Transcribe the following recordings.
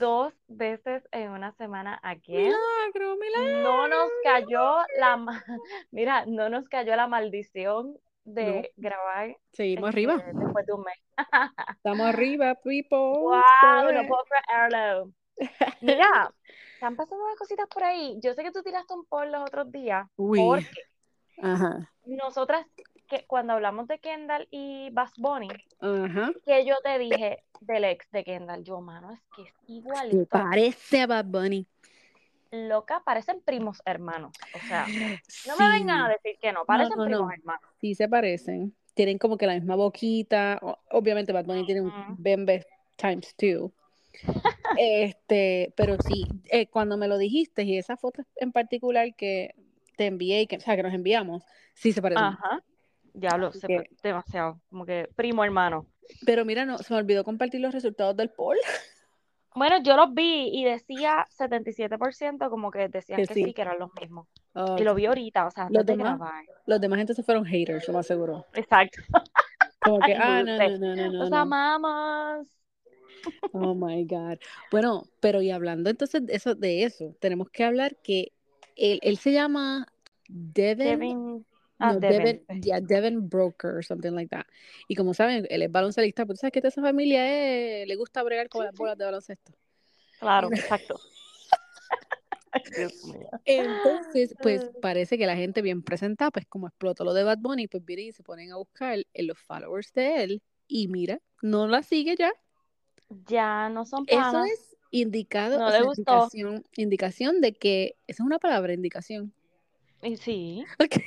dos veces en una semana again. Milagro, milagro. No nos cayó la mira, no nos cayó la maldición de grabar Seguimos este, arriba. después de un mes. Estamos arriba, people. Wow, no puedo creerlo. Mira, están pasando unas cositas por ahí. Yo sé que tú tiraste un poll los otros días Uy. porque Ajá. nosotras que cuando hablamos de Kendall y Bass Bunny, que yo te dije del ex de Kendall, yo, mano, es que es Me igualito. parece a Bad Bunny. Loca, parecen primos hermanos. O sea, no Sí. me vengan a decir que no, parecen no, primos no. hermanos. Sí se parecen. Tienen como que la misma boquita. Obviamente Bad Bunny tiene un bembe times two. Este, pero sí, eh, cuando me lo dijiste y esa foto en particular que te envié y que, o sea, que nos enviamos, sí se parecen. Ajá. Que- pa- demasiado. Como que primo hermano. Pero mira, no, se me olvidó compartir los resultados del poll. Bueno, yo los vi y decía 77% como que decían Que que sí. sí, que eran los mismos. Y lo vi ahorita, o sea, Los de demás, los demás entonces fueron haters, lo más seguro. Exacto. Como que, ah, no, no, no, no, no, Los no. amamos. Oh my God. Bueno, pero y hablando entonces de eso, de eso, tenemos que hablar que él, él se llama Devin, Kevin. Ah, no, Devin. Devin, yeah, Devin Broker something like that. Y como saben, él es baloncelista, pero tú sabes que toda esa familia es- le gusta bregar con las bolas de baloncesto. Claro, exacto. Entonces, pues Ah. parece que la gente bien presentada, pues como explotó lo de Bad Bunny, pues vienen y se ponen a buscar en los followers de él y mira, no la sigue ya. Ya no son Eso panas. es indicado, No o le sea, gustó. indicación, indicación de que, esa es una palabra, indicación. Sí,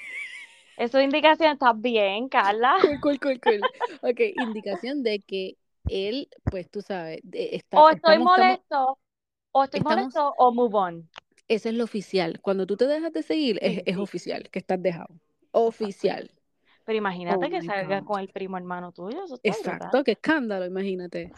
eso es indicación. ¿Estás bien, Carla? cool, cool, cool, cool. Ok, indicación de que él, pues tú sabes, de- está, O estoy estamos, estamos, molesto, o estoy estamos, molesto, o move on. ese es lo oficial. Cuando tú te dejas de seguir, es, Sí, es sí, oficial, que estás dejado. Oficial. Pero Oh imagínate que my salga God. con el primo hermano tuyo, eso está brutal. Exacto, qué escándalo, imagínate.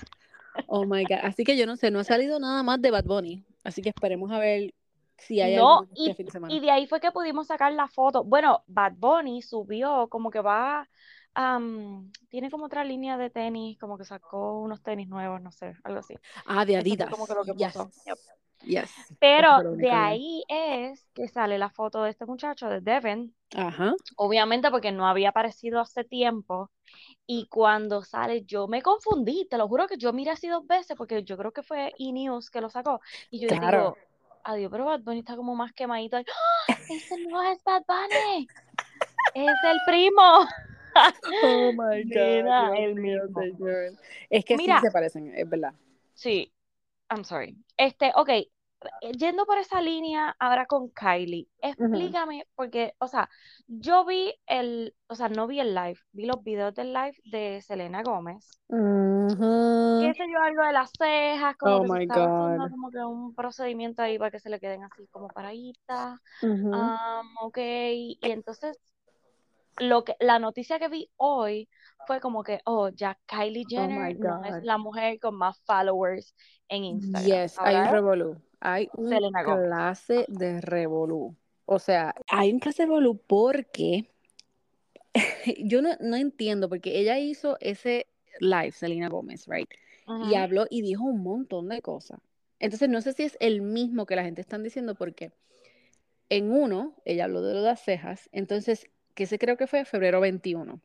Oh my God. Así que yo no sé, no ha salido nada más de Bad Bunny. Así que esperemos a ver si hay algo No, y, fin de semana. y de ahí fue que pudimos sacar la foto. Bueno, Bad Bunny subió como que va, am, tiene como otra línea de tenis, como que sacó unos tenis nuevos, no sé, algo así. Ah, de Adidas. como que lo que Yes. Yep. Yes. Pero de ahí es que sale la foto de este muchacho, de Devin, Ajá. obviamente porque no había aparecido hace tiempo. Y cuando sale, yo me confundí, te lo juro que yo miré así dos veces, porque yo creo que fue E-News que lo sacó. Y yo Claro. digo, adiós, pero Bad Bunny está como más quemadito. ¡Ah! Ese no es Bad Bunny, es el primo. Oh my God. Mira, el mío. Es que Mira. sí se parecen, es verdad. Sí, I'm sorry. Este, ok, yendo por esa línea ahora con Kylie, explícame, porque, o sea, yo vi el, o sea, no vi el live, vi los videos del live de Selena Gómez. Ujú. qué sé yo, algo de las cejas, como Oh que se estaba haciendo como que un procedimiento ahí para que se le queden así como paraditas. Ujú. Am, ok, y entonces lo que, la noticia que vi hoy fue como que, oh, ya Kylie Oh Jenner no es la mujer con más followers en Instagram. Yes, hay un revolú. Hay un Selena Gómez. clase de revolú. O sea, hay un clase de revolú porque yo no, no entiendo, porque ella hizo ese live, Selena Gómez, right? Y habló y dijo un montón de cosas. Entonces, no sé si es el mismo que la gente está diciendo, porque en uno, ella habló de lo de las cejas, entonces, que se creo que fue febrero 21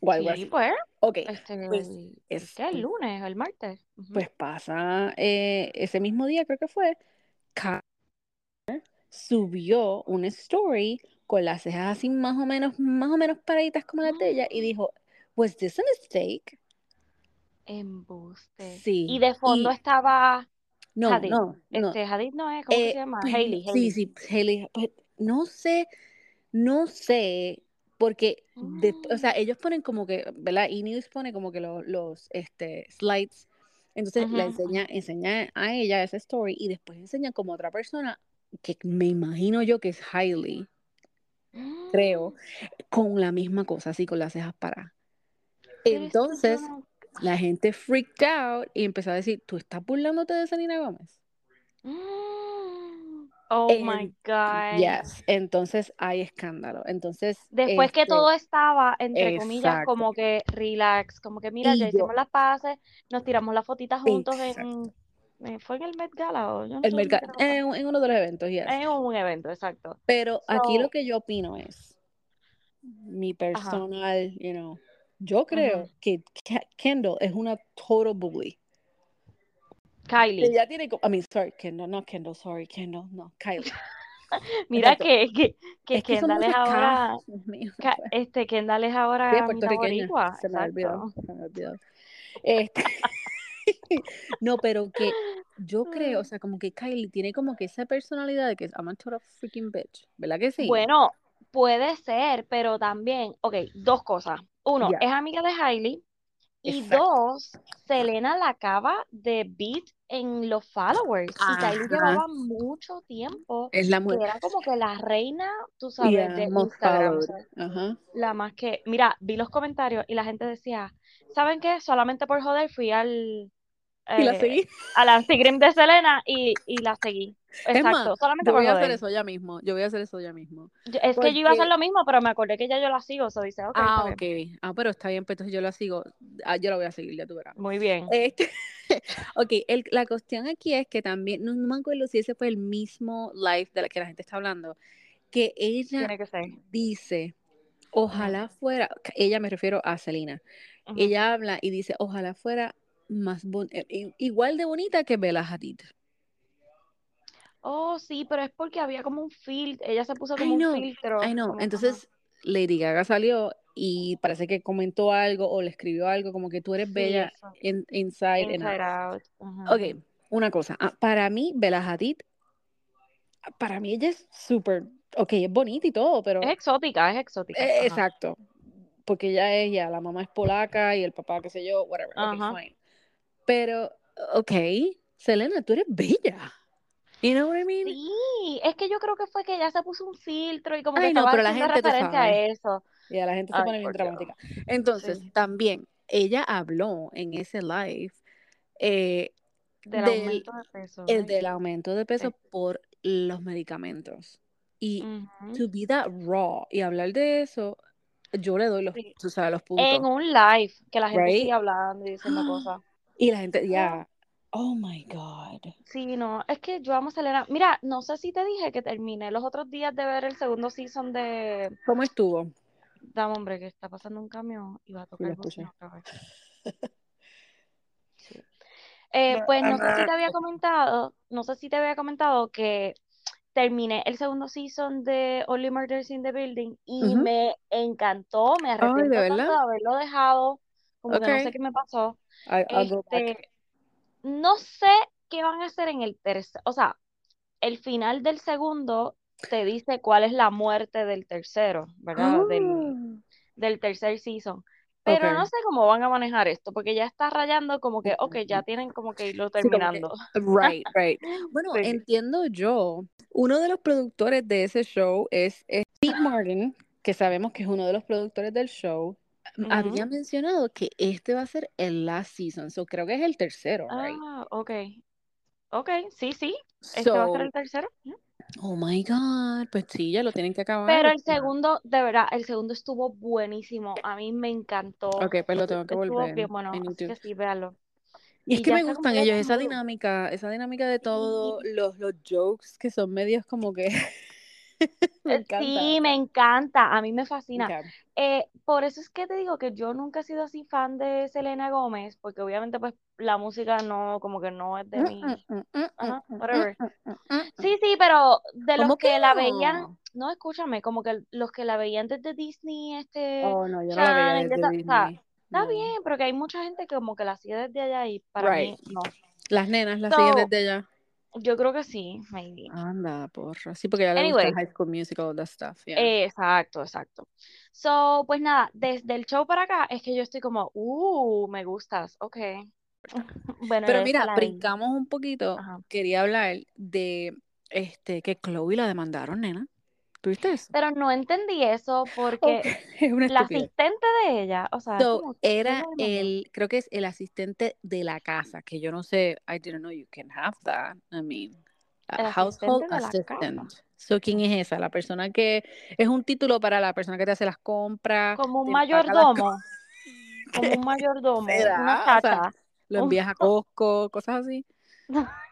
o algo Sí, así. pues, Ok, este, pues, es- ¿qué? El lunes, el martes. Pues pasa, eh, ese mismo día creo que fue, Kylie subió una story con las cejas así más o menos, más o menos paraditas como las de ella y dijo, ¿Was this a mistake? Embuste. Sí, Y de fondo y- estaba No, Hadid. no, no. Este, Hadid no es, ¿cómo Eh, se llama? pues, Hailey, sí, sí, Hailey, pues, no sé, no sé, porque, de- o sea, Mm. ellos ponen como que, ¿verdad? Y News pone como que lo- los, este, slides, entonces la enseña, enseña a ella esa story y después enseña como otra persona que me imagino yo que es Hailey, creo, con la misma cosa, así con las cejas paradas. Entonces, la gente freaked out y empezó a decir, ¿tú estás burlándote de Selena Gómez? Mm. Oh En- my God. Yes, entonces hay escándalo. Entonces, Después que este, todo estaba, entre comillas, como que relax, como que mira, Y ya yo- hicimos las paces, nos tiramos las fotitas juntos en, Exacto. Eh, ¿Fue en el Met Gala o yo no El Met Gala, en, en uno de los eventos, yes. En un evento, exacto. Pero aquí lo que yo opino es, mi personal, you know, yo creo que Ke- Kendall es una total bully. Kylie. Ella tiene, co- I mean, sorry, Kendall, no Kendall, sorry, Kendall, no, Kylie. Mira que, que, que Es Kendall es ahora, Ca- este, Kendall es Sí, ahora es mitad puertorriqueña, se me exacto. se me olvidado. Este, no, pero que yo creo, o sea, como que Kylie tiene como que esa personalidad de que I'm a total freaking bitch, ¿verdad que sí? Bueno, puede ser, pero también, ok, dos cosas. Uno, es amiga de Hailey. Y Exacto. dos, Selena la acaba de beat en los followers. Y Kylie llevaba mucho tiempo Es la que mujer. era como que la reina, tú sabes, Yeah, de Instagram. Ajá. la más que, mira, vi los comentarios y la gente decía, ¿saben qué? Solamente por joder fui al, Y la eh, seguí. al Instagram de Selena y, y la seguí. Es más, Exacto, solamente yo voy a hacer eso ya mismo. Yo voy a hacer eso ya mismo. Yo- es que yo iba a hacer lo mismo, pero me acordé que ya yo la sigo, eso dice, ok, Ah, bien. ok. Ah, pero está bien, pues entonces yo la sigo. Ah, yo la voy a seguir, ya tú verás. Muy bien. Este, ok, el- la cuestión aquí es que también, no, no me acuerdo si ese fue el mismo live de la que la gente está hablando, que ella Tiene que ser. dice, ojalá fuera, ella me refiero a Selena, ella habla y dice, ojalá fuera más bon- eh, igual de bonita que Bella Hadid. Oh, sí, pero es porque había como un filtro, ella se puso I como un filtro. I know. como- ajá. Entonces Lady Gaga salió y parece que comentó algo o le escribió algo como que tú eres Sí, bella in- inside and out. Inside Out. Ok, una cosa. ah, para mí, Bella Hadid, para mí ella es súper, ok, es bonita y todo, pero... Es exótica, es exótica. Eh, exacto. Porque ella es, ya, la mamá es polaca y el papá, qué sé yo, whatever. Ok, Ajá. fine. Pero, ok, Selena, tú eres bella. You know what I mean? Sí, es que yo creo que fue que ella se puso un filtro y como que Ay, no, estaba pero la gente, tú referencia a eso. Y a la gente se Ay, pone bien dramática. Entonces, Sí. también, ella habló en ese live eh, Del, del aumento de peso. el right? del aumento de peso Sí. por los medicamentos. Y Ujú. to be that raw y hablar de eso, yo le doy los, Sí. tú sabes, los En puntos. un live, que la gente Right? sigue hablando y diciendo cosas. Y la gente, ya, oh my God. Sí, no, es que yo amo a Selena. Mira, no sé si te dije que terminé los otros días de ver el segundo season de ¿Cómo estuvo? Dame, hombre, que está pasando un camión y va a Sí, tocar el escuché. otra vez. Sí. Eh, pues no sé si te había comentado, no sé si te había comentado que terminé el segundo season de Only Murders in the Building y me encantó, me Ay, arrepiento ¿de tanto verdad? de haberlo dejado, como que no sé qué me pasó. I-. Este, no sé qué van a hacer en el tercer, o sea, el final del segundo te dice cuál es la muerte del tercero, ¿verdad? Del, del tercer season. Pero no sé cómo van a manejar esto, porque ya está rayando como que, ok, ya tienen como que irlo Sí, terminando. right, right. Bueno, Sí. entiendo yo, uno de los productores de ese show es, es Pete Martin, que sabemos que es uno de los productores del show. Había mencionado que este va a ser el last season, so creo que es el tercero, right? Ah, ok. Ok, sí, sí. Este va a ser el tercero. Oh my God, pues sí, ya lo tienen que acabar. Pero el segundo, de verdad, el segundo estuvo buenísimo. A mí me encantó. Ok, pues lo tengo que Estuvo volver. bien bueno, así que sí. Y es que me gustan ellos, esa dinámica, esa dinámica de todos los, los jokes que son medios como que me Eh, encanta. Sí, me encanta, a mí me fascina. Eh, por eso es que te digo que yo nunca he sido así fan de Selena Gómez, porque obviamente pues la música no, como que no es de. Ajá, whatever. Sí, sí, pero de los ¿Cómo que que la veían, no, escúchame, como que los que la veían desde Disney, este, Oh, no, yo no la veía Channel, desde esa- o sea, Disney. está No. bien, pero que hay mucha gente que como que la sigue desde allá y para Right. mí no. Las nenas las So, siguen desde allá. Yo creo que sí, maybe. Anda, porra. Sí, porque a ella le gusta Anyway. High School Musical, all that stuff, yeah. Exacto, exacto. So, pues nada, desde el show para acá es que yo estoy como, uh, me gustas, ok. Bueno, Pero ya mira, la brincamos un poquito. Ajá. Quería hablar de este que Chloe la demandaron, nena. ¿Tuviste eso? Pero no entendí eso porque Ok, es una la asistente de ella, o sea, es So, como, ¿qué era el, creo que es el asistente de la casa, que yo no sé, I didn't know you can have that. I mean, a household assistant. So, ¿quién es esa? La persona que es un título para la persona que te hace las compras, Como un mayordomo, como un mayordomo, será? una O sea, chacha. lo envías a Costco, cosas así.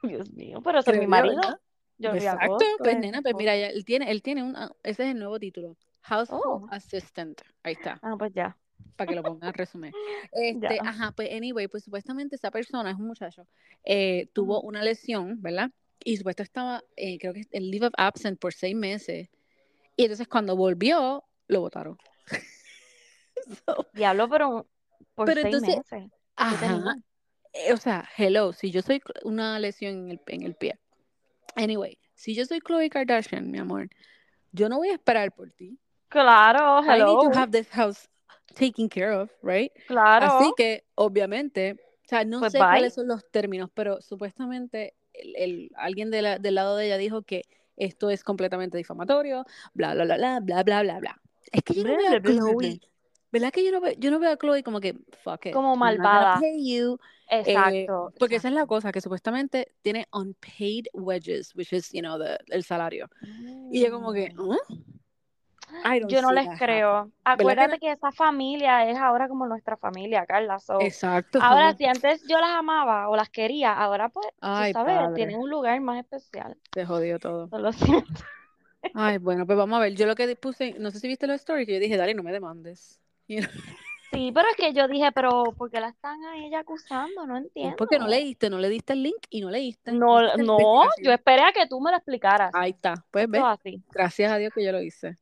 Dios mío, pero ese es mi yo, marido. ¿verdad? Yo Exacto, agosto, pues es nena, pues mira, él tiene, él tiene un, ah, ese es el nuevo título, Household Oh. Assistant, ahí está, Ah, pues ya. para que lo pongan resumen. Este, Ya. ajá, pues anyway, pues supuestamente esa persona es un muchacho, eh, tuvo una lesión, ¿verdad? Y supuesto estaba, eh, creo que en leave of absence por seis meses, y entonces cuando volvió, lo votaron. So, Diablo, pero por Pero seis entonces, meses. Ajá, eh, o sea, hello, si yo soy una lesión en el, en el pie. Anyway, si yo soy Khloe Kardashian, mi amor, yo no voy a esperar por ti. Claro, I need hello. to have this house taken care of, right? Claro. Así que, obviamente, o sea, no Pues sé bye. cuáles son los términos, pero supuestamente el, el- alguien de la- del lado de ella dijo que esto es completamente difamatorio, bla, bla, bla, bla, bla, bla, bla, bla. Es que yo no veo a. Chloe, ¿verdad que yo no veo, yo no veo a Chloe como que, fuck it, Como I'm not gonna malvada. pay you, eh, Exacto. porque esa es la cosa, que supuestamente tiene unpaid wages, which is, you know, the- el salario. Y yo como que, Mm. Yo no les creo. happening. ¿Verdad que Acuérdate que esa familia es ahora como nuestra familia, Carla. So, Exacto, ahora, si antes yo las amaba o las quería, ahora pues, tú ay, sabes, padre, tienen un lugar más especial. se jodió todo. No lo siento. Ay, bueno, pues vamos a ver. Yo lo que puse, no sé si viste los stories, que yo dije, dale, no me demandes. You know, Sí, pero es que yo dije, pero ¿por qué la están a ella acusando? No Es porque no entiendo. leíste, no le diste el link y no leíste. No No, no, yo esperé a que tú me lo explicaras. Ahí está, pues ves, así. gracias a Dios que yo lo hice.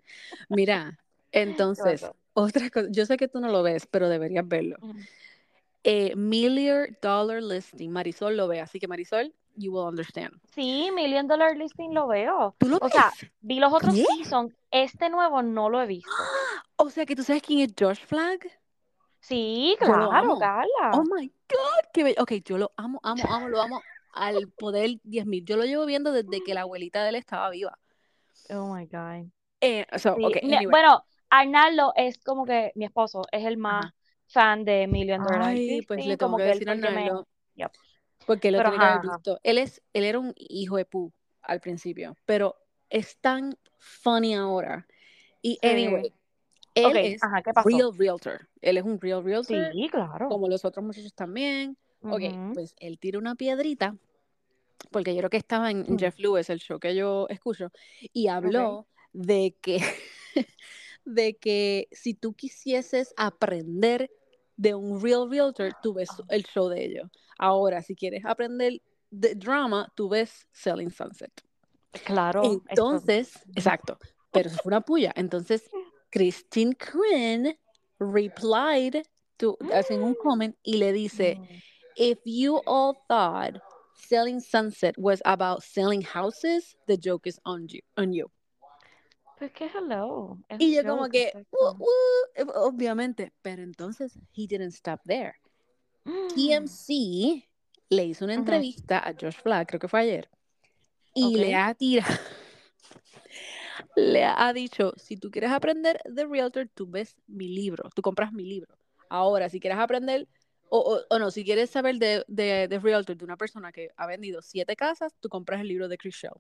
Mira, entonces, otra cosa, yo sé que tú no lo ves, pero deberías verlo. Eh, Million Dollar Listing, Marisol lo ve, así que Marisol, you will understand. Sí, Million Dollar Listing lo veo. ¿Tú lo O sea, ves? vi los otros ¿Qué? seasons. Este nuevo no lo he visto. O sea, que tú sabes quién es Josh Flagg. Sí, Yo claro, amo. Oh Carla. my God, qué bello. Ok, yo lo amo, amo, amo, lo amo al poder 10.000. Yo lo llevo viendo desde que la abuelita de él estaba viva. Oh my God. Eh, so, Sí, ok, mi- anyway. bueno, Arnaldo es como que mi esposo es el más Ajá. fan de Million Dollar Ay, pues le tengo que decir a me... Arnaldo, Yep. porque él lo Pero tiene que haber ajá, ajá. visto. Él es, él era un hijo de pu al principio, pero es tan funny ahora. Y Sí. anyway, él Ok, es ajá, ¿qué pasó? real realtor. Él es un real realtor, Sí, claro. como los otros muchachos también. Ok, Ujú. pues él tira una piedrita, porque yo creo que estaba en Mm, Jeff Lewis, el show que yo escucho, y Ok. habló de que, de que si tú quisieses aprender de un real realtor, tú ves Ah, el show de ellos. Ahora, si quieres aprender de drama, tú ves Selling Sunset. Claro, esto. Entonces, exacto, pero eso fue una puya. Entonces, Christine Quinn replied to, hacen un comment y le dice, Mm. if you all thought Selling Sunset was about selling houses, the joke is on you. On you. Pues que hello, es Y yo como que, uh, uh, eh, obviamente, pero entonces he didn't stop there. TMC le hizo una entrevista a Josh Flagg, creo que fue ayer, y le ha tirado, le ha dicho, si tú quieres aprender de realtor, tú ves mi libro, tú compras mi libro. Ahora, si quieres aprender, o, o- no, si quieres saber de, de, de realtor de una persona que ha vendido siete casas, tú compras el libro de Chris Shell.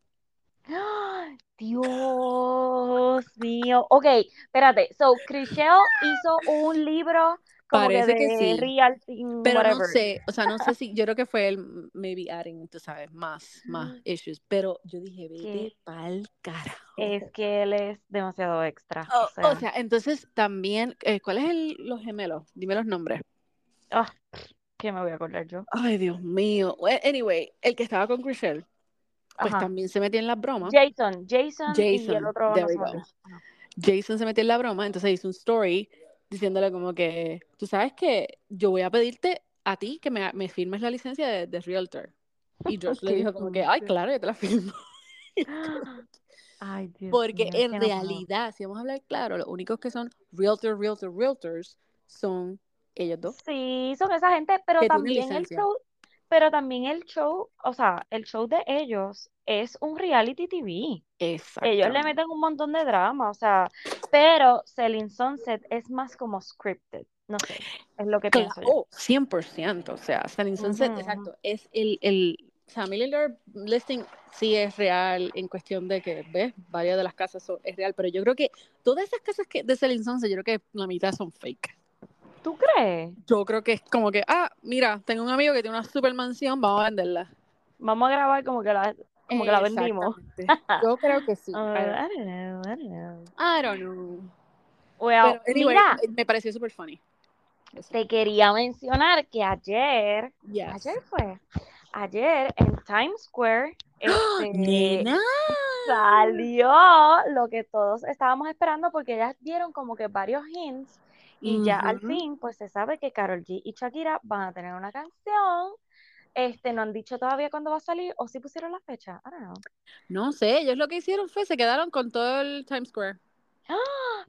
¡Ay, Dios mío. Ok, espérate. So, Chriselle hizo un libro que Parece que de sí, realty, pero no whatever. sé, o sea, no sé si, yo creo que fue él, maybe adding, tú sabes, más, más issues, pero yo dije, vete Que pa'l carajo. es que él es demasiado extra. Oh, O o sea, sea, entonces también, eh, ¿cuál es el, los gemelos? Dime los nombres. ah, ¿qué me voy a acordar yo? Ay, Dios mío. Anyway, el que estaba con Chriselle, pues Ajá. también se metía en las bromas. Jason, Jason y el Jason, otro no. Jason se metió en la broma, entonces hizo un story diciéndole como que, tú sabes que yo voy a pedirte a ti que me, me firmes la licencia de, de realtor. Y Josh le Qué dijo como que, ay, claro, yo te la firmo. Ay, Dios Porque en no realidad, si vamos a hablar claro, los únicos que son realtor, realtor, realtors son ellos dos Sí, son esa gente, pero también el licencia. Pero también el show, o sea, el show de ellos es un reality TV. Ellos le meten un montón de drama, o sea, pero Selling Sunset es más como scripted, no sé, es lo que Claro, pienso yo. oh, 100%, o sea, Selling Sunset, Ujú, ujú. exacto, es el, el, o sea, Million Dollar Listing sí es real en cuestión de que, ves, varias de las casas son, es real, pero yo creo que todas esas casas que de Selling Sunset, yo creo que la mitad son fake. ¿Tú crees? Yo creo que es como que, ah, mira, tengo un amigo que tiene una super mansión, vamos a venderla. Vamos a grabar como que la, como que la vendimos. Yo creo que sí. I don't, I don't know, I don't know. I don't know. Well, Pero anyway, mira, me pareció súper funny. Eso. te quería mencionar que ayer, Yes. ayer fue, ayer en Times Square, este, Nena. salió lo que todos estábamos esperando porque ellas dieron como que varios hints y ya al fin pues se sabe que Karol G y Shakira van a tener una canción. Este, no han dicho todavía cuándo va a salir o si pusieron la fecha. I don't know. No sé, ellos lo que hicieron fue se quedaron con todo el Times Square,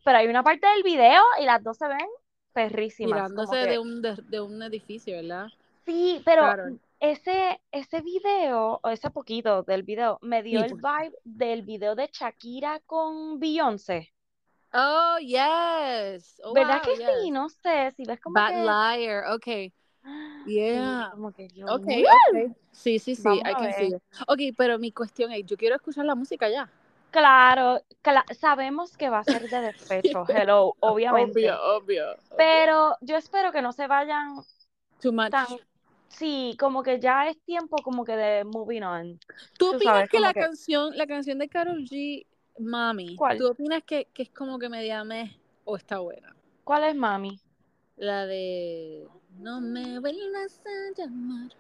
Pero hay una parte del video y las dos se ven perrísimas. que- de un de, de un edificio, ¿verdad? Sí, pero ese, ese video, o ese poquito del video, me dio Sí, el vibe del video de Shakira con Beyoncé. Oh, yes. Oh, ¿Verdad wow, que sí? yes. No sé, si ves como Bad que... liar. Ok. Sí, Yeah. como que yo, Ok, "Woo". ok. Sí, sí, sí. Vamos I can see it. Ok, pero mi cuestión es, yo quiero escuchar la música ya. Claro, cla- sabemos que va a ser de despecho, hello, obviamente. Obvio, obvio. obvio. Pero yo espero que no se vayan Too much. tan... Sí, como que ya es tiempo como que de moving on. ¿Tú tú opinas sabes, que la que- canción, la canción de Karol G, Mami, ¿Cuál? tú opinas que, que es como que media meh o está buena? ¿Cuál es mami? La de No me vuelvas a llamar.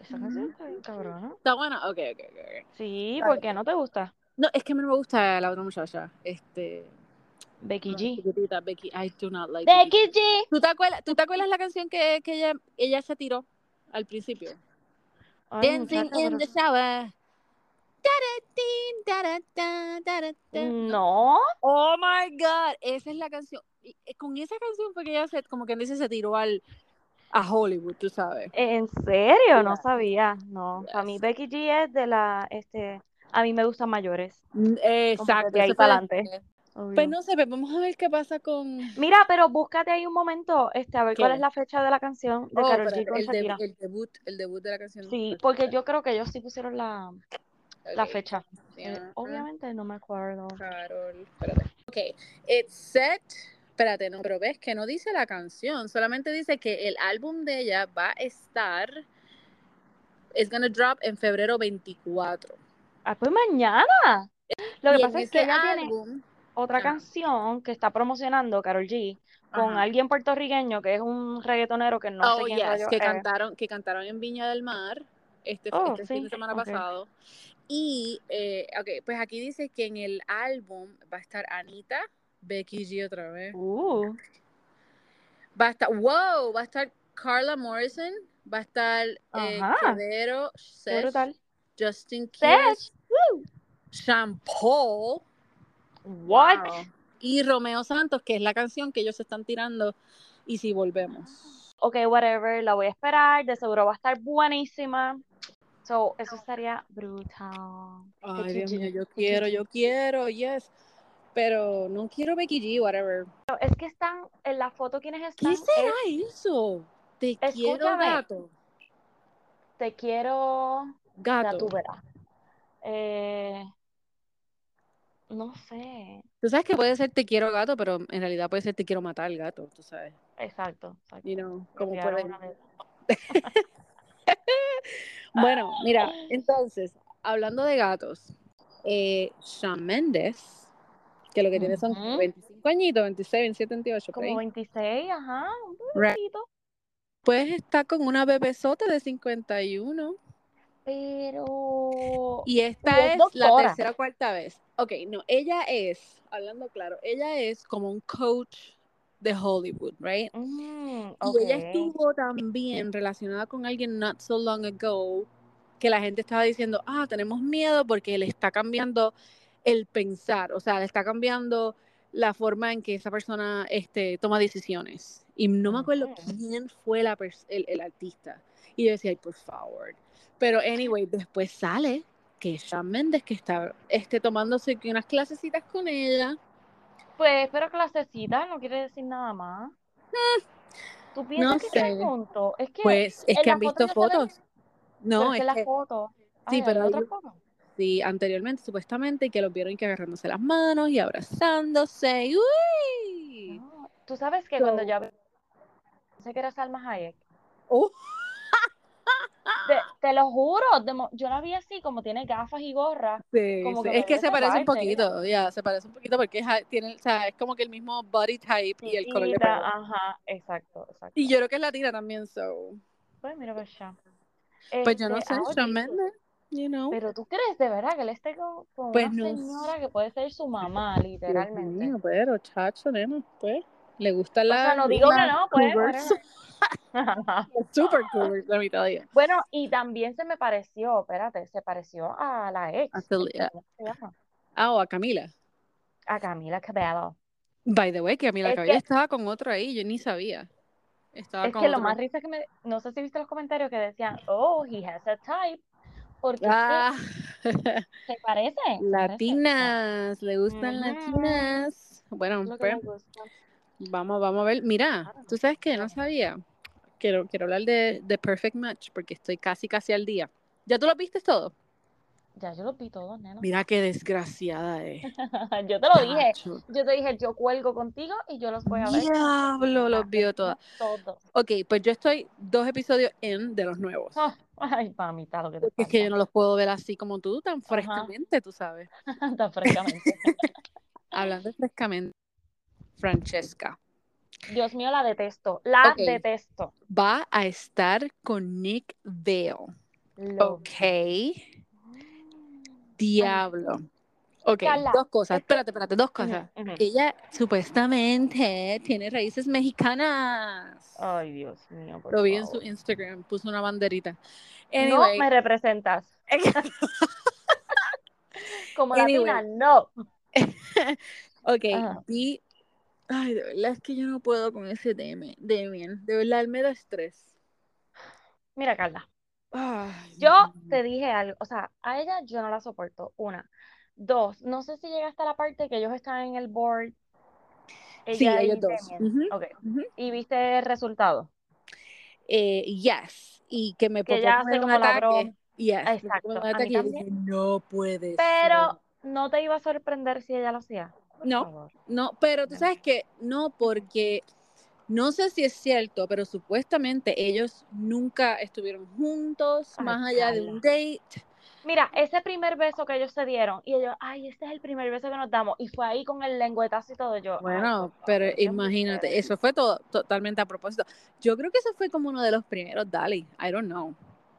Esa canción está bien cabrona. ¿Está buena? Ok, ok, ok. ok. Sí, Está ¿por bien. qué no te gusta? No, es que a mí no me gusta la otra muchacha. Este. Becky no, G. chiquitita, Becky. I do not like Becky G. ¿Tú te acuerdas, ¿tú te acuerdas la canción que, que ella, ella se tiró al principio? Ay, Dancing muchacha, in pero- the shower. No, Oh my God, esa es la canción. Eh, Con esa canción fue que ella se, como quien dice, se tiró al, a Hollywood, tú sabes. ¿en serio? No sabía. No, para mí Yes. Becky G es de la, este, a mí me gustan mayores. Mm, Exacto. de ahí para adelante. Pues no sé, pues vamos a ver qué pasa con. Mira, pero búscate ahí un momento, este, a ver cuál es la fecha de la canción de Oh, Karol G con el, Shakira. el debut, el debut de la canción. Sí, porque yo creo que ellos sí pusieron la, la fecha. Eh, obviamente no me acuerdo. Carol, espérate. Ok, it's set. Espérate, no, pero ves que no dice la canción, solamente dice que el álbum de ella va a estar. Es gonna drop en febrero 24. Ah, pues mañana. Lo que y pasa es que ella tiene álbum, otra Ajá. canción que está promocionando Karol G con Ajá. alguien puertorriqueño que es un reggaetonero que no sé oh, quién yes, rayos que es. cantaron, que cantaron en Viña del Mar este, Oh, este fin de semana pasado. Y, eh, ok, pues aquí dice que en el álbum va a estar Anita, Becky G otra vez. Uh, Va a estar, wow, va a estar Carla Morrison, va a estar eh, brutal. Justin woo. Sean Paul What? wow, y Romeo Santos, que es la canción que ellos están tirando. Y si volvemos. Ok, whatever, la voy a esperar, de seguro va a estar buenísima. So, eso estaría brutal. Ay, Dios mío, yo quiero, yo quiero, yes. Pero no quiero Becky G, whatever. Pero Es que están, en la foto, ¿quiénes están? ¿Qué será Es eso? Te quiero gato. Te quiero, Gato. Eh, no sé. Tú sabes que puede ser te quiero gato, pero en realidad puede ser te quiero matar gato, tú sabes. Exacto, exacto. You know, como puede. Bueno, mira, entonces, hablando de gatos, eh, Shawn Mendes, que lo que tiene son Ujú. 25 añitos, 26, 27, 28, por Como ahí. 26, ajá, un poquito. Pues está con una bebesota de 51. Pero Y esta Y es es la tercera o cuarta vez. Ok, no, ella es, hablando claro, ella es como un coach de Hollywood, right? Mm, Y ella estuvo también relacionada con alguien not so long ago que la gente estaba diciendo, ah, tenemos miedo porque le está cambiando el pensar, o sea, le está cambiando la forma en que esa persona este, toma decisiones. Y no me acuerdo quién fue la el, el artista. Y yo decía, ay, por favor. Pero anyway, después sale que Shawn Mendes que está este, tomándose unas clasecitas con ella. Pues, pero clasecita no quiere decir nada más. ¿Tú piensas no que están sé. juntos? Es que Pues es que han visto ven- fotos. No, es que es la que foto. Sí, pero hay hay- otra foto. sí, anteriormente supuestamente que los vieron que agarrándose las manos y abrazándose. ¡Uy! No, Tú sabes que So- cuando yo pensé que era Salma Hayek, Oh, te, Te lo juro, de yo la vi así, como tiene gafas y gorra. Sí, Como sí. que Es que se parece un vibe, sí. poquito, ya, se parece un poquito porque es, tiene, o sea, es como que el mismo body type y el color de pelo. ajá, exacto, exacto. Y yo creo que es latina también, so. Pues mira, pues ya. Pues yo no Este, sé, Mendes, you know. Pero tú crees de verdad que él esté con, con Pues una no señora que puede ser su mamá, literalmente. mío, pero chacho, nena, pues. Le gusta O la. sea, no digo que la no, pues, Super cool, let me tell you. Bueno, y también se me pareció, espérate, se pareció a la ex. A. Ah, o a Camila. A Camila Cabello. By the way, que Camila Es Cabello que- estaba con otro ahí, yo ni sabía. Estaba Es con que lo más risa que me. No sé si viste los comentarios que decían, oh, he has a type. Porque Ah, se parece. se parece. latinas, le gustan latinas. Bueno, Es lo vamos, vamos a ver. Mira, tú sabes que no sabía. Quiero, quiero hablar de, de Perfect Match porque estoy casi, casi al día. ¿Ya tú lo viste todo? Ya yo los vi todos, nena. Mira qué desgraciada es. yo te lo dije. Yo te dije, yo cuelgo contigo y yo los voy a ver. Diablo, los vio todas. Todos. Ok, pues yo estoy dos episodios en de los nuevos. Oh, ay, mamita, lo que te es que yo no los puedo ver así como tú, tan frescamente, tú sabes. Tan frescamente. Hablando frescamente, Francesca Dios mío, la detesto. La detesto. va a estar con Nick Vale. Lo- Ok. Diablo. Ok, dos cosas. Espérate, espérate, dos cosas. Ella supuestamente tiene raíces mexicanas. Ay, Dios mío, por Lo vi en su. Instagram, puso una banderita. No Anyway, me representas. Como Anyway. latina, no. ok, Ajá. vi. Ay, de verdad es que yo no puedo con ese Demi- Demian. De verdad, él me da estrés. Mira, Carla, Ay, yo te dije algo. O sea, a ella yo no la soporto. Una. Dos, no sé si llegaste a la parte que ellos están en el board. Sí, Ella y ellos dos. Demian. Ujú, Ok. ujú. Y viste el resultado. Eh, yes. Y que me Que ella hace un como ataque. Yes. Exacto, un ataque y dije, no puede Pero ser. no te iba a sorprender si ella lo hacía. Por No. favor. No, pero tú sabes que no, porque no sé si es cierto, pero supuestamente ellos nunca estuvieron juntos, Ay, más allá de un date. Mira, ese primer beso que ellos se dieron, y ellos, ay, este es el primer beso que nos damos, y fue ahí con el lengüetazo y todo, yo, Bueno, pero imagínate, eso fue todo totalmente a propósito. Yo creo que eso fue como uno de los primeros Dali, I don't know.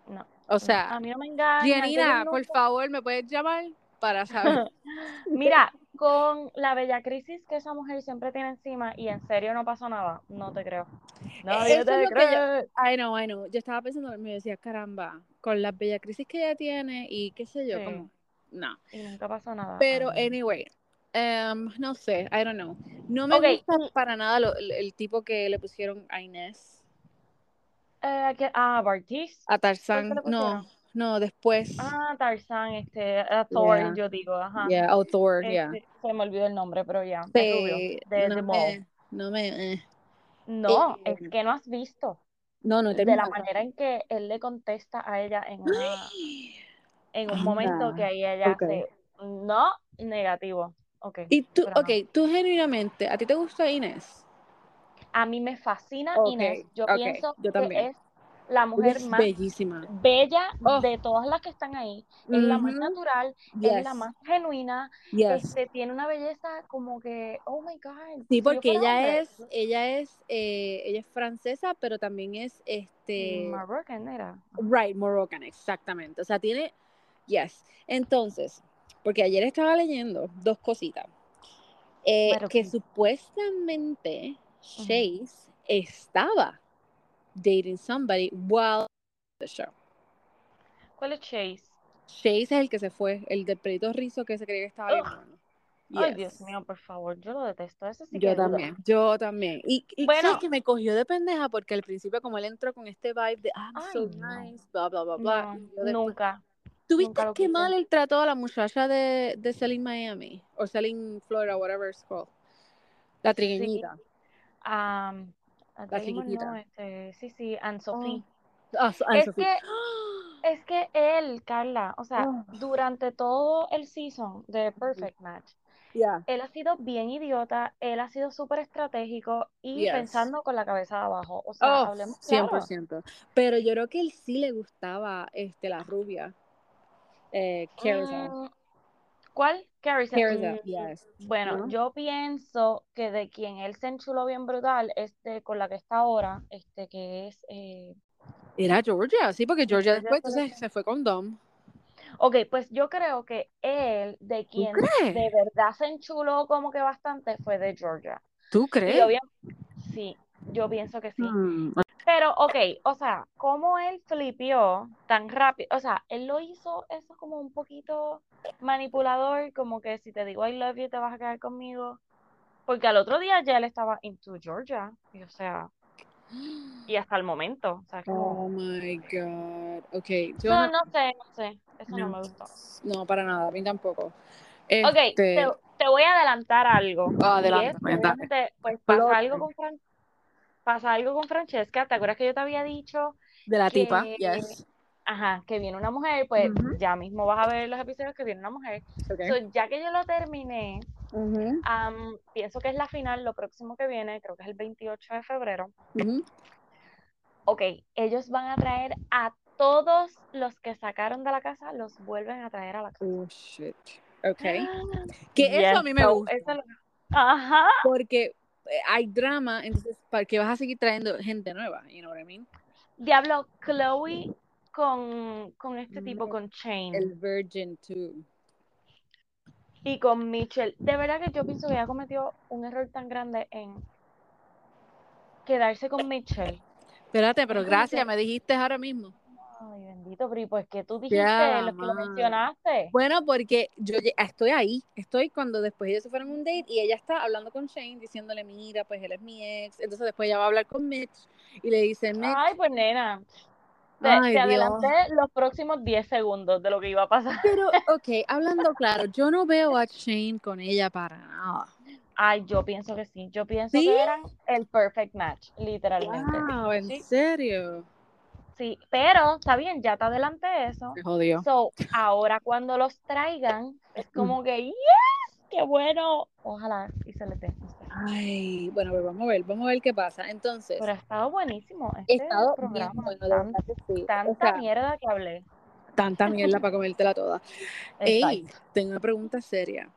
No, O no, sea, a mí no me engañan. que Gianina, por favor, ¿me puedes llamar para saber? Mira, con la bella crisis que esa mujer siempre tiene encima, y en serio no pasó nada, no te creo. Nadie Eso es te lo que yo- know, I know. Yo estaba pensando, me decía, caramba, con las bella crisis que ella tiene y qué sé yo, Sí. como, no. Y nunca pasó nada. Pero, Ay. anyway, em, no sé, I don't know. No me Ok, gusta para nada lo- el, el tipo que le pusieron a Inés, Eh, ¿qué- ah, Bartiz. a ¿Fue el que Tarzán. No? No, después. Ah, Tarzán, este, a Thor, Yeah. yo digo, ajá. Yeah, o Thor, yeah. Este, se me olvidó el nombre, pero ya, Sí, de no Mall. me, no me, eh. No, Eh, es que no has visto No, no de la manera en que él le contesta a ella en una, en un Anda, momento que ahí ella ok. hace, no, negativo. Ok, Y tú, pero no. ok, tú genuinamente, ¿a ti te gusta Inés? A mí me fascina Ok, Inés. Yo ok, pienso yo que es la mujer es más bellísima. bella Oh. de todas las que están ahí. Es la más natural, es la más genuina, yes. este, tiene una belleza como que, oh my God. Sí, porque ella es, ella es, eh, ella es francesa, pero también es, este, Moroccan era. right, Moroccan, exactamente. O sea, tiene, yes. Entonces, porque ayer estaba leyendo dos cositas, eh, que supuestamente Chase estaba dating somebody while the show. ¿Cuál es Chase? Chase es el que se fue, el del pelito rizo que se creía que estaba bien. Ay. Dios mío, por favor, yo lo detesto. Ese sí Yo que duda. también, yo también. Y, y Bueno. sabes que me cogió de pendeja porque al principio como él entró con este vibe de I'm so Ay, no. nice, bla, bla, bla, bla. No, nunca. ¿Tú viste nunca lo qué mal él trató a la muchacha de, de Selling Miami? O Selling Florida, whatever it's called. La trigueñita. Am, La chiquitita. no, este, sí, sí, Anne Sophie. Ah, so- Anne Es Sophie. que, es que él, Carla, o sea, Oh. durante todo el season de Perfect Match, Yeah. él ha sido bien idiota, él ha sido súper estratégico y Yes. pensando con la cabeza de abajo. O sea, Oh, hablemos claro. 100%. Pero yo creo que él sí le gustaba este, la rubia. Eh. Mm, ¿Cuál? Carousel, Mm, yes. Bueno, ¿No? yo pienso que de quien él se enchuló bien brutal, este, con la que está ahora, este, que es, eh, Era Georgia, sí, porque Georgia después entonces se fue con Dom. ok, pues yo creo que él, de ¿Tú quien de verdad se enchuló como que bastante, fue de Georgia. ¿Tú crees? sí, yo pienso que sí. Hmm, Pero, ok, o sea, ¿cómo él flipió tan rápido? O sea, él lo hizo eso como un poquito manipulador, como que si te digo I love you, te vas a quedar conmigo. Porque al otro día ya él estaba into Georgia, y o sea, y hasta el momento, o sea. Oh my God. Ok, yo No, no, no sé, no sé, eso no, no, me gustó. no, para nada, a mí tampoco. Ok, Este, te, te voy a adelantar algo. oh, adelante, es que pues, pues pasa algo con Fran- pasa algo con Francesca, ¿te acuerdas que yo te había dicho De la tipa, yes. ajá, que viene una mujer? Pues ya mismo vas a ver los episodios que viene una mujer. Ok. So, ya que yo lo terminé, pienso que es la final, lo próximo que viene, creo que es el 28 de febrero. ujú. Ok, ellos van a traer a todos los que sacaron de la casa, los vuelven a traer a la casa. Oh, shit. Ok. Que eso a mí me so, gusta. eso es lo- Ajá. Porque hay drama, entonces, ¿para qué vas a seguir trayendo gente nueva? You know what I mean? Diablo, Chloe con, con este tipo, Me- con Shane El Virgin too. y con Mitchell. De verdad que yo pienso que ella cometió un error tan grande en quedarse con Mitchell. Espérate, pero gracias, me dijiste ahora mismo. Bendito, pero ¿y pues que tú dijiste? Ya, Los que lo mencionaste. Bueno, porque yo lle- estoy ahí, estoy cuando después ellos se fueron a un date y ella está hablando con Shane diciéndole, mira, pues él es mi ex. Entonces después ella va a hablar con Mitch y le dice, Mitch, Ay, pues nena. Te, Ay, te Dios. adelanté los próximos 10 segundos de lo que iba a pasar. pero, ok, hablando claro, yo no veo a Shane con ella para nada. Ay, yo pienso que sí. Yo pienso ¿Sí? que eran el perfect match, literalmente. Wow, ¿en Sí. serio? Sí, pero está bien, ya te adelanté eso. Me jodió. So, ahora cuando los traigan, es Mm. como que, yes, qué bueno. Ojalá y se les dé. Ay, bueno, pues vamos a ver, vamos a ver qué pasa. Entonces, Pero ha estado buenísimo este estado bien programa. bueno, de Tan- verdad que sí. O tanta sea, mierda que hablé. tanta mierda para comértela toda. Ey, tengo una pregunta seria.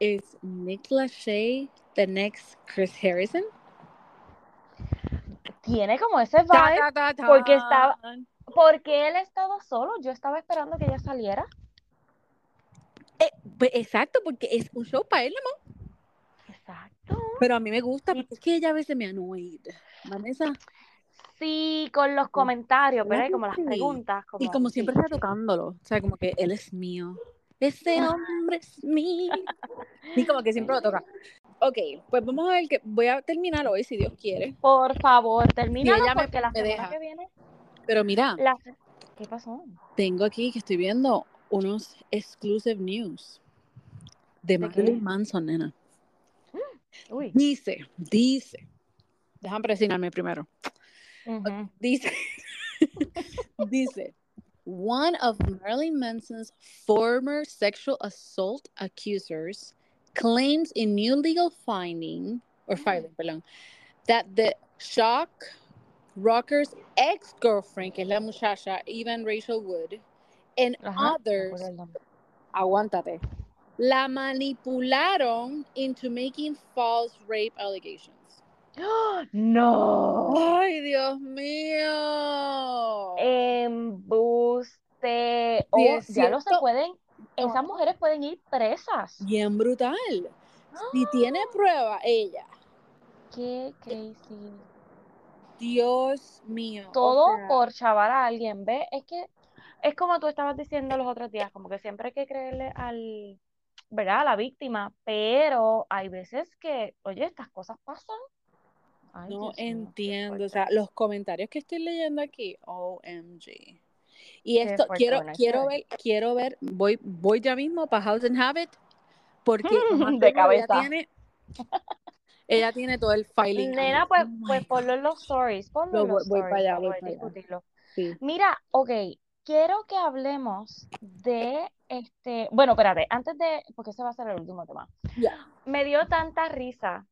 ¿Es Nick Lachey the next Chris Harrison? Tiene como ese vibe, ta, ta, porque estaba- porque él estaba solo. Yo estaba esperando que ella saliera. Eh, pues, exacto, porque es un show para él, amor. Exacto. Pero a mí me gusta porque es que ella a veces me annoyed. Vanessa. Sí, con los comentarios, pero ¿Verdad hay que como las preguntas. Como, Y como siempre sí. está tocándolo. O sea, como que él es mío. Ese hombre es mío. Y como que siempre lo toca. Ok, pues vamos a ver que voy a terminar hoy, si Dios quiere. Por favor, me- porque la semana deja. que viene. Pero mira, la ¿Qué pasó? tengo aquí que estoy viendo unos exclusive news de ¿De Marilyn? Manson, nena. Uy. Dice, dice. Déjame presionarme primero. Dice, dice, one of Marilyn Manson's former sexual assault accusers claims in new legal finding or mm. filing, perdón, that the shock rocker's ex-girlfriend, que es la muchacha Evan Rachel Wood, and Ajá, others, aguántate, la manipularon into making false rape allegations. ¡No! Ay, Dios mío. Embuste. Oh, ya lo se pueden. Esas mujeres pueden ir presas. Bien brutal. Si tiene prueba ella, Qué crazy. Dios mío. o Todo sea, por chavar a alguien, ¿ves? Es que es como tú estabas diciendo los otros días, como que siempre hay que creerle al, ¿verdad? A la víctima, pero hay veces que, oye, estas cosas pasan. Ay, No Dios mío, qué entiendo. O sea, los comentarios que estoy leyendo aquí, OMG. Y esto, quiero, quiero ver. quiero ver, voy, voy ya mismo para House and Habit, porque De ella tiene, ella tiene todo el filing. ahí. Nena, pues, Oh pues ponlo en los stories, ponlo Lo en los voy- voy para stories allá, voy para allá. Sí. Mira, ok, quiero que hablemos de este, bueno, espérate, antes de, porque ese va a ser el último tema. Ya. Me dio tanta risa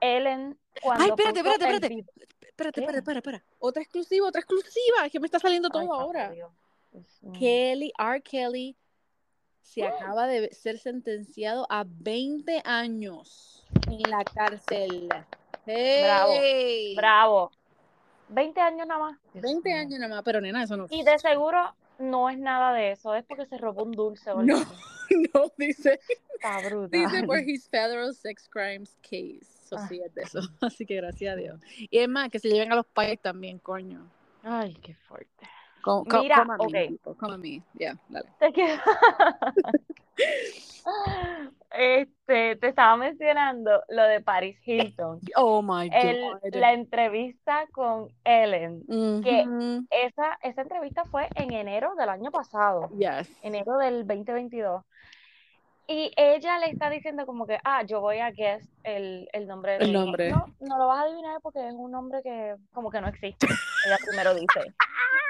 Ellen cuando Ay, espérate, espérate, espérate. Espérate, espérate, espérate, espérate. Otra exclusiva, otra exclusiva. Es que me está saliendo todo Ay, ahora. Dios. Kelly, R. Kelly se acaba de ser sentenciado a 20 años en la cárcel. Bravo, Hey. Bravo. 20 años nada más. Dios 20 mío. años nada más, pero nena, eso no. Y de seguro no es nada de eso, es porque se robó un dulce o algo No. no, dice, Está brutal. dice por his federal sex crimes case. Eso Ah. sí es de eso. Así que gracias a Dios. Y es más, que se lleven a los pais también, coño. Ay, qué fuerte. Mira, come a mí, ok. people, come a mí. Ya, dale. Te quiero- Este, te estaba mencionando lo de Paris Hilton. Oh my El- God. la entrevista con Ellen. que-. Esa, esa entrevista fue en enero del año pasado, Yes. enero del 2022. Y ella le está diciendo como que, ah, yo voy a guess el, el nombre de El nombre. No, no lo vas a adivinar porque es un nombre que como que no existe. Ella primero dice.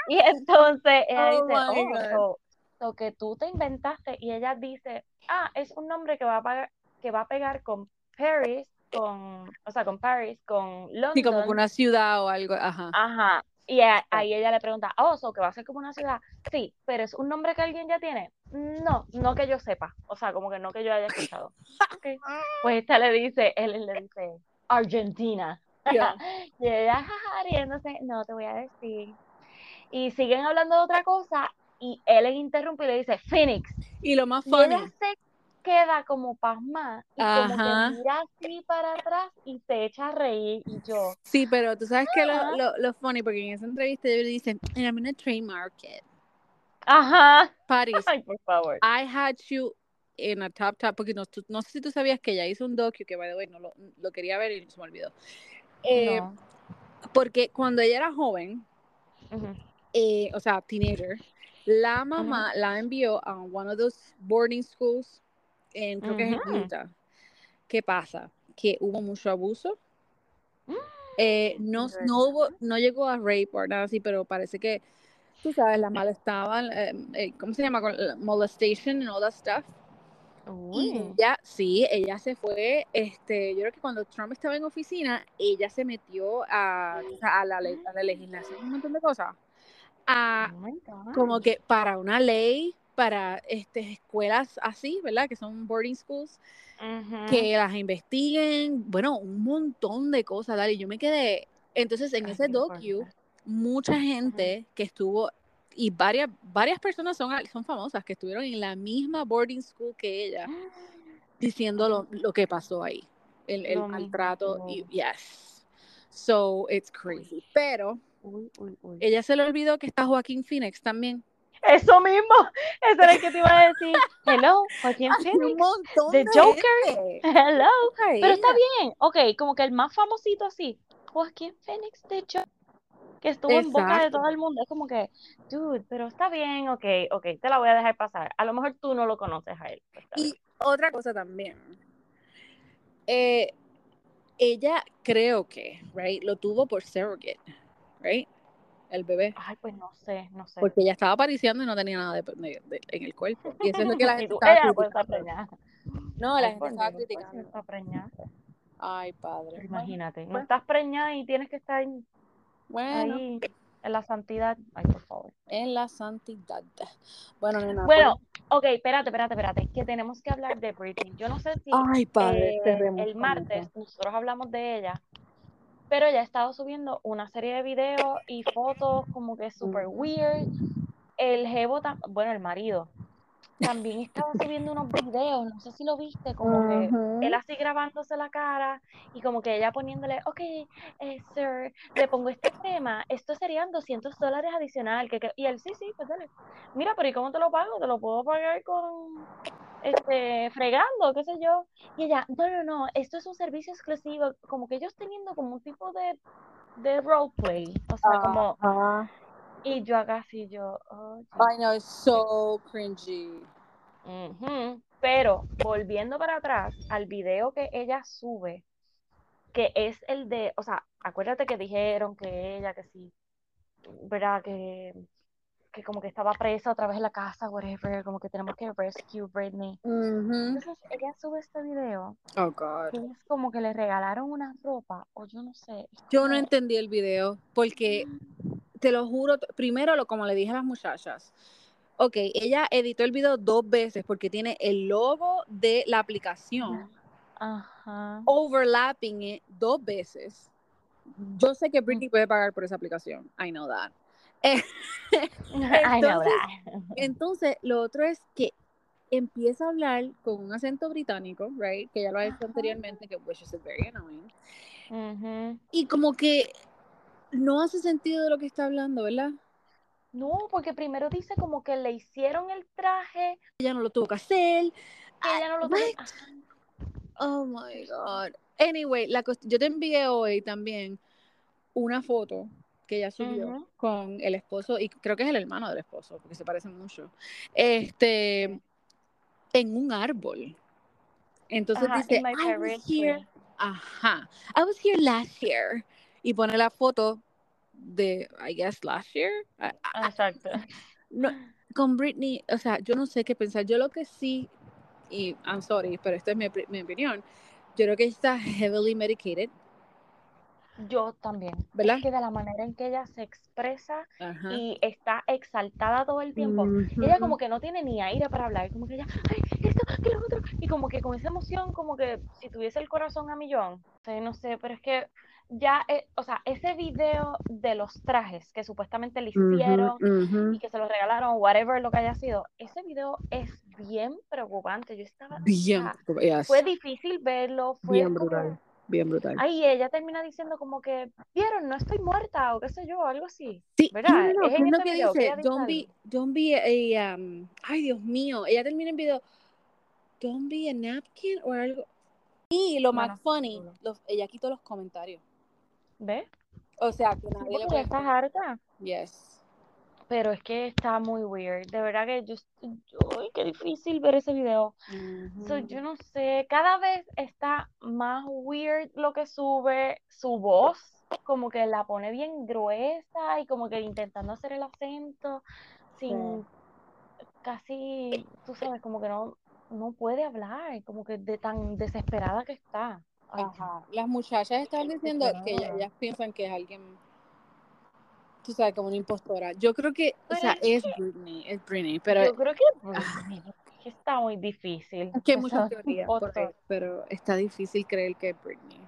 Y entonces ella Oh dice, my oh, so, so que tú te inventaste. Y ella dice, ah, es un nombre que va a pagar, que va a pegar con Paris, con, o sea, con Paris, con London. Sí, como que una ciudad o algo. Ajá. Ajá. Y a- ahí ella le pregunta, oh, so que va a ser como una ciudad. Sí, pero es un nombre que alguien ya tiene. No, no que yo sepa. O sea, como que no que yo haya escuchado. Pues esta le dice, él le dice, Argentina. Y ella, jaja, riéndose, no te voy a decir. Y siguen hablando de otra cosa y él le interrumpe y le dice, Phoenix. Y lo más Y funny. ella se queda como pasmada y como que mira así para atrás y se echa a reír y yo, Sí, pero tú sabes que lo, lo, lo funny, porque en esa entrevista ellos le dicen, and I'm gonna trademark it. ajá. Paris, Ay, por favor. I had you in a top top, porque no, tú- no sé si tú sabías que ella hizo un docu, que by the way, no lo, lo quería ver y se me olvidó. Eh, No. Porque cuando ella era joven, Ujú. Eh, o sea, teenager, la mamá la envió a one of those boarding schools, en, creo que es en Ujú. Utah. ¿Qué pasa? Que hubo mucho abuso. Mm, Eh, no, ¿de no, hubo, no llegó a rape o nada así, pero parece que, tú sabes, las malas estaban, eh, eh, ¿cómo se llama? La Molestation and all that stuff. Y Uy. ella, sí, ella se fue, este, yo creo que cuando Trump estaba en oficina, ella se metió a, a, la, a la legislación, un montón de cosas, a, Oh como que para una ley, para este, escuelas así, ¿verdad? Que son boarding schools, Ujú. que las investiguen, bueno, un montón de cosas, dale, y yo me quedé, entonces en Ay, ese docu, mucha gente que estuvo, y varias, varias personas son, son famosas, que estuvieron en la misma boarding school que ella, diciendo lo, lo que pasó ahí, el, el maltrato, y yes, so it's crazy, pero Uy, uy, uy. ella se le olvidó que está Joaquín Phoenix también, Eso mismo. Eso era el que te iba a decir. Hello, Joaquín un Phoenix. montón The de Joker. gente. Hello. Ay, Pero está bien. Ok, como que el más famosito así. Joaquín Phoenix de Joker. Que estuvo en boca de todo el mundo. Es como que, dude, pero está bien, ok, ok, te la voy a dejar pasar. A lo mejor tú no lo conoces a él. pues, Y bien. otra cosa también. Eh, ella creo que, right, lo tuvo por surrogate, right, el bebé. Ay, pues no sé, no sé. Porque ella estaba apareciendo y no tenía nada de, de- de- en el cuerpo. Y eso es lo que la gente tú, estaba estar criticando. No, la Ay, gente por estaba Dios, pues, criticando. está preñada. Ay, padre. Imagínate, no pues. estás preñada y tienes que estar Bueno, ahí en la santidad. Ay, por favor. en la santidad. Bueno, nena. Bueno, ok, espérate, espérate, espérate, que tenemos que hablar de Britney. Yo no sé si pues- Ay, padre. eh, el martes nosotros hablamos de ella, pero ella ha estado subiendo una serie de videos y fotos como que super Ujú. weird. El jevo, bueno, el marido, también estaba subiendo unos videos, no sé si lo viste, como que él así grabándose la cara y como que ella poniéndole, ok, eh, sir, le pongo este tema, esto serían 200 dólares adicional. Que, que- Y él, sí, sí, pues dale. Mira, pero ¿y cómo te lo pago? Te lo puedo pagar con, este, fregando, qué sé yo. Y ella, no, no, no, esto es un servicio exclusivo, como que ellos teniendo como un tipo de, de roleplay, o sea, como, Ajá. Y yo acá así, yo, oh, Ay, no, es so cringy. Ujú, Pero volviendo para atrás al video que ella sube, que es el de, o sea, acuérdate que dijeron que ella, que sí, ¿verdad? Que, que como que estaba presa otra vez en la casa, whatever, como que tenemos que rescue Britney. Entonces ella sube este video. Oh, God. Que es como que le regalaron una ropa, o yo no sé. Yo no entendí el video, porque te lo juro, primero, lo, como le dije a las muchachas, ok, ella editó el video dos veces porque tiene el logo de la aplicación Ajá. overlapping it dos veces. Yo sé que Britney puede pagar por esa aplicación. I know that. I know that. entonces, lo otro es que empieza a hablar con un acento británico, right? Que ya lo ha hecho anteriormente, que which is very annoying. Ujú. Y como que no hace sentido de lo que está hablando, ¿verdad? No, porque primero dice como que le hicieron el traje, Ella no lo tuvo que hacer. que ella no lo tenía. Oh my God. Anyway, la yo te envié hoy también una foto que ella subió con el esposo, y creo que es el hermano del esposo, porque se parecen mucho. Este, en un árbol. Entonces Ajá, dice, I was here. Ajá. I was here last year. Y pone la foto de, I guess, last year. Ah, ah, Exacto. no, con Britney, o sea, yo no sé qué pensar. Yo lo que sí, y I'm sorry, pero esta es mi, mi opinión, yo creo que está heavily medicated, Yo también. ¿verdad? Es que de la manera en que ella se expresa Ajá. y está exaltada todo el tiempo, ella como que no tiene ni aire para hablar, como que ella, ay, y como que con esa emoción, como que si tuviese el corazón a millón, o sea, no sé, pero es que ya, eh, o sea, ese video de los trajes que supuestamente le hicieron ujú. y que se los regalaron, whatever lo que haya sido, ese video es bien preocupante, yo estaba, o Bien, sea, yes, fue difícil verlo, fue bien como, brutal, bien brutal. Ay, ella termina diciendo como que, vieron, no estoy muerta o qué sé yo, algo así. Sí, ¿verdad? no, no, no, Es en ¿qué es lo ese que video dice? Don't be, don't be a, um, ay Dios mío, ella termina el video, don't be a napkin o algo. Y lo Bueno, más funny, los- ella quitó los comentarios. ¿Ves? O sea, que nadie le estás harta. Yes. Pero es que está muy weird. De verdad que yo, ay, qué difícil ver ese video. So, yo no sé, cada vez está más weird lo que sube su voz, como que la pone bien gruesa y como que intentando hacer el acento sin casi, tú sabes, como que no, no puede hablar, como que de tan desesperada que está. Ay, Ajá. Las muchachas estaban diciendo que ellas, piensan que es alguien, tú sabes, como una impostora. Yo creo que, o sea, es es Britney, es Britney, pero Yo creo que ah, Britney, es que está muy difícil. que hay muchas teorías pero está difícil creer que es Britney.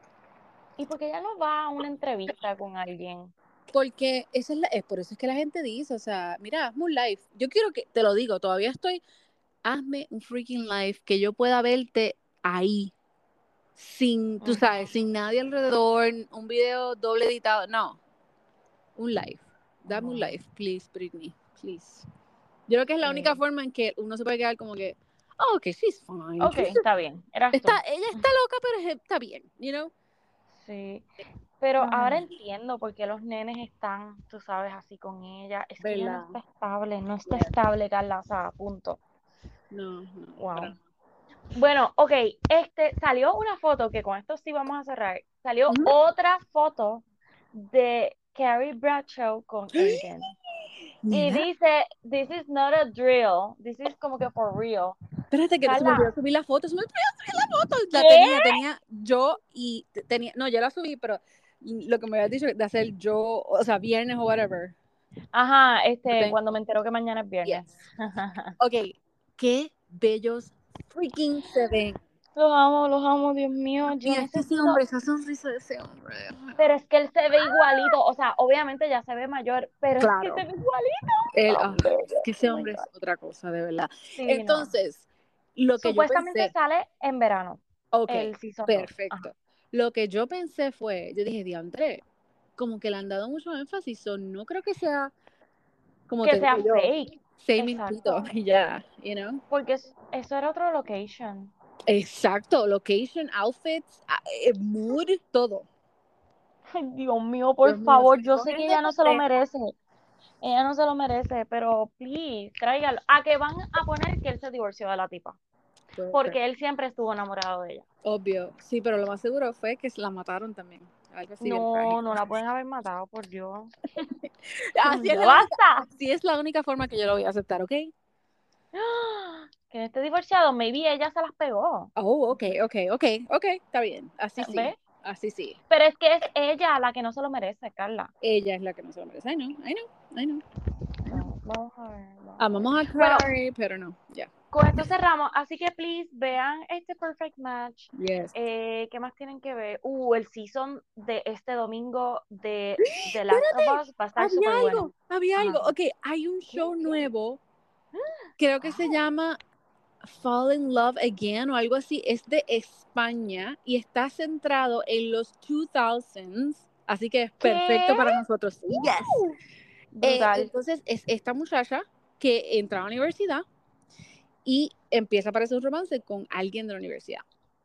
Y porque ella no va a una entrevista con alguien. Porque esa es, la, es por eso es que la gente dice, o sea, mira, hazme un live. Yo quiero que, te lo digo, todavía estoy, hazme un freaking live que yo pueda verte ahí, sin, tú sabes, sin nadie alrededor, un video doble editado, no, un live. Dame un live, please, Britney, please. Yo creo que es la única Sí. forma en que uno se puede quedar como que, oh, ok, she's fine. Ok, she's- está bien. Eras tú. está, ella está loca, pero es- está bien, you know? Sí. Pero ahora entiendo por qué los nenes están, tú sabes, así con ella. Es que ella ¿Verdad? no está estable, no está estable, Carla, o sea, punto. No, no. Wow. para- Bueno, ok, este, salió una foto que con esto sí vamos a cerrar. Salió otra foto de Carrie Bradshaw con Aiden. Y dice, this is not a drill, this is como que for real. Espérate que se me olvidó subir la foto, se me olvidó subir la foto. La ¿Qué? tenía, tenía yo y te- tenía, no, ya la subí, pero lo que me habías dicho de hacer yo, o sea, viernes o whatever. Ajá, este, cuando me entero que mañana es viernes. Ok, qué bellos freaking se ven. Los amo, los amo, Dios mío. Yo Mira, es que ese necesito- hombre, esa sonrisa de ese hombre. Pero es que él se ve igualito, o sea, obviamente ya se ve mayor, pero Claro. es que se ve igualito. Él, ah, Hombre, es que ese oh hombre es otra cosa, de verdad. Sí, no. Entonces, lo que yo Supuestamente pensé, sale en verano, ok, el perfecto. Ajá. Lo que yo pensé fue, yo dije, diantre, como que le han dado mucho énfasis, so no creo que sea como Que sea digo yo, fake, seis minutitos y ya, you know. porque es- eso era otro location. Exacto, location, outfits, ah, eh, mood, todo. Ay, Dios mío, por Dios favor, yo sé que ella no se lo merece. Ella no se lo merece, pero please, tráigalo. A que van a poner que él se divorció de la tipa, porque él siempre estuvo enamorado de ella. Obvio, sí, pero lo más seguro fue que se la mataron también. Algo así. No, no la pueden haber matado, por Dios. así, es la, así es la única forma que yo lo voy a aceptar, ¿ok? Que esté divorciado, maybe ella se las pegó. Oh, ok, ok, ok, ok, está bien. Así sí. ¿Ves? Así sí. Pero es que es ella la que no se lo merece, Carla. Ella es la que no se lo merece. I know, I know, I know. Vamos a ver. vamos a ver. Amamos a. Clary, pero no. Ya. Con esto cerramos, así que please vean este Perfect Match. Yes. Eh, ¿Qué más tienen que ver? Uh, el season de este domingo de The Last of Us va a estar Había súper algo, bueno. había Ajá. algo. Ok, hay un show qué? nuevo. Creo que se llama Fall in Love Again o algo así. Es de España y está centrado en los 2000s. Así que es perfecto ¿Qué? para nosotros. Yes. Eh, entonces es esta muchacha que entra a la universidad y empieza a aparecer un romance con alguien de la universidad,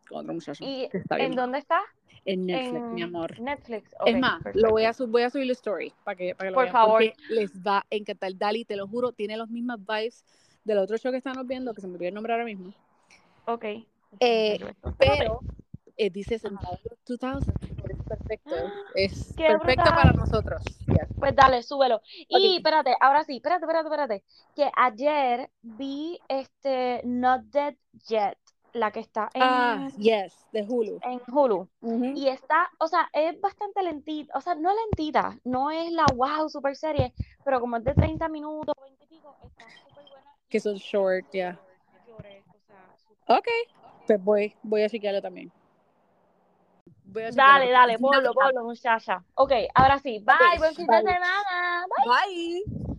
con otro muchacho. ¿Y está en dónde está? en Netflix, en mi amor. Netflix. es ok, más, perfecto. lo voy a, sub- voy a subir la story para que, para que lo Por vean, favor. les va a encantar. Dali, te lo juro, tiene los mismas vibes del otro show que estamos viendo, que se me olvidó el nombre ahora mismo. Ok. Eh. Pero eh, dice sentado en los 2000, es perfecto. Es ¡Qué perfecto brutal! para nosotros. Yes. Pues dale, súbelo. Y Ok. espérate, ahora sí, espérate, espérate, espérate. Que ayer vi este Not Dead Yet, la que está en, Ah, yes, de Hulu. en Hulu. Ujú. Y está, o sea, es bastante lentita, o sea, no lentita, no es la wow super serie, pero como es de 30 minutos, 20 y pico, está súper buena. Que son short, ya. Súper- Ok, pues voy, voy a chequearlo también. Voy a chequearlo Dale, dale, ponlo, ponlo, muchacha. Ok, ahora sí, bye, Ok, buen fin bye. de semana. Bye. Bye.